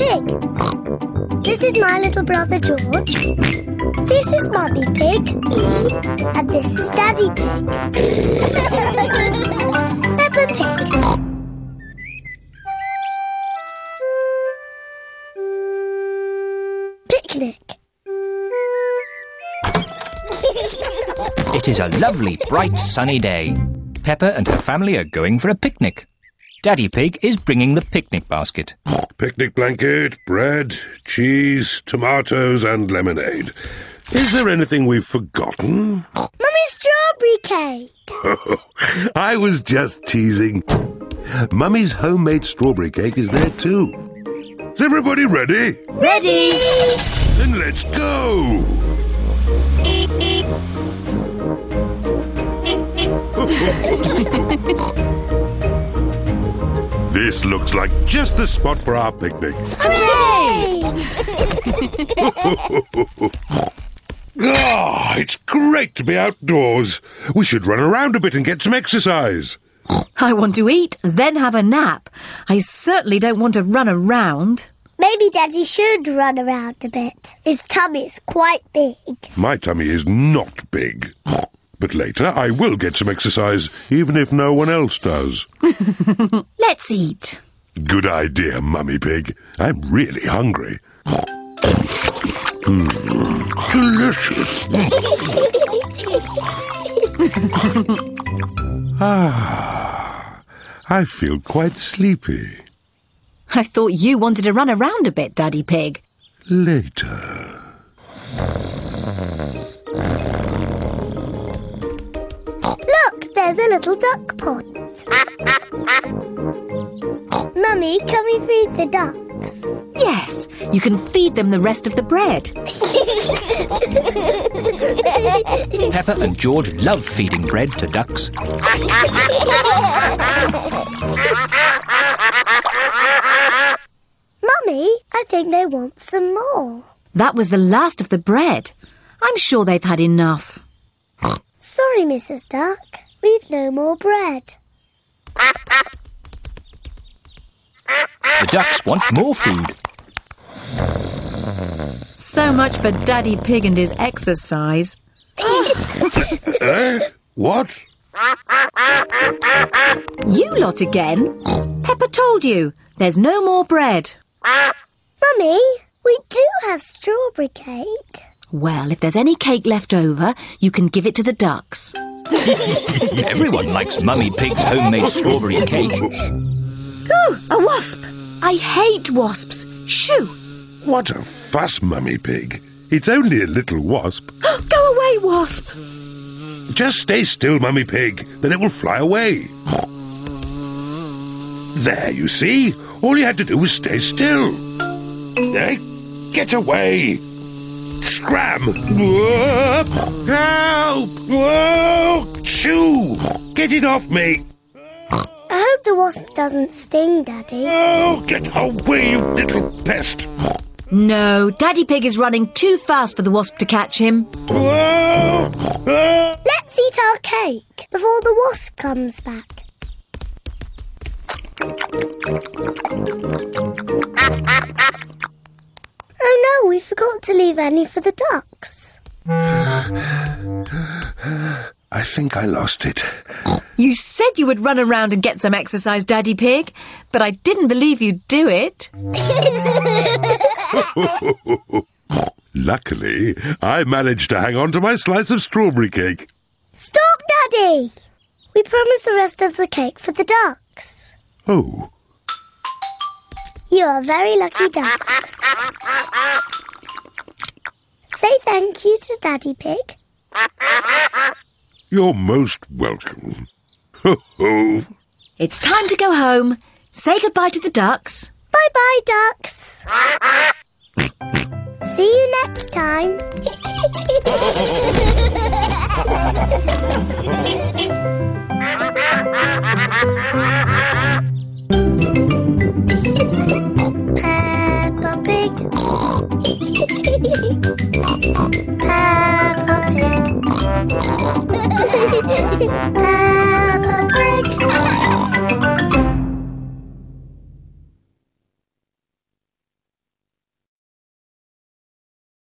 Pig. This is my little brother George. This is Mummy Pig. And this is Daddy Pig. Peppa Pig. Picnic. It is a lovely, bright, sunny day. Peppa and her family are going for a picnic. Daddy Pig is bringing the picnic basket. Picnic blanket, bread, cheese, tomatoes, and lemonade. Is there anything we've forgotten? Mummy's strawberry cake. I was just teasing. Mummy's homemade strawberry cake is there too. Is everybody ready? Ready? Then let's go! this looks like just the spot for our picnic. Hooray! Ah, it's great to be outdoors. We should run around a bit and get some exercise. I want to eat, then have a nap. I certainly don't want to run around. Maybe Daddy should run around a bit. His tummy is quite big. My tummy is not big. But later I will get some exercise, even if no one else does. Let's eat. Good idea, Mummy Pig. I'm really hungry. Mm, delicious. ah, I feel quite sleepy. I thought you wanted to run around a bit, Daddy Pig. Later. There's a little duck pond. Mummy, can we feed the ducks? Yes, you can feed them the rest of the bread. Peppa and George love feeding bread to ducks. Mummy, I think they want some more. That was the last of the bread. I'm sure they've had enough. Sorry, Mrs. Duck. We've no more bread. The ducks want more food. So much for Daddy Pig and his exercise. Eh? What? You lot again? Peppa told you. There's no more bread. Mummy, we do have strawberry cake. Well, if there's any cake left over, you can give it to the ducks. Everyone likes Mummy Pig's homemade strawberry cake. Ooh, a wasp! I hate wasps. Shoo! What a fuss, Mummy Pig. It's only a little wasp. Go away, wasp! Just stay still, Mummy Pig, then it will fly away. There, you see? All you had to do was stay still. Eh? Get away! Scram! Whoa! Help! Whoa! Shoo! Get it off me! I hope the wasp doesn't sting, Daddy. Oh, get away, you little pest! No, Daddy Pig is running too fast for the wasp to catch him. Ah! Let's eat our cake before the wasp comes back. Oh no, we forgot to leave any for the ducks. I think I lost it. You said you would run around and get some exercise, Daddy Pig, but I didn't believe you'd do it. Luckily, I managed to hang on to my slice of strawberry cake. Stop, Daddy! We promised the rest of the cake for the ducks. Oh, You are very lucky ducks. Say thank you to Daddy Pig. you're most welcome. Ho ho! It's time to go home. Say goodbye to the ducks. Bye bye, ducks. See you next time.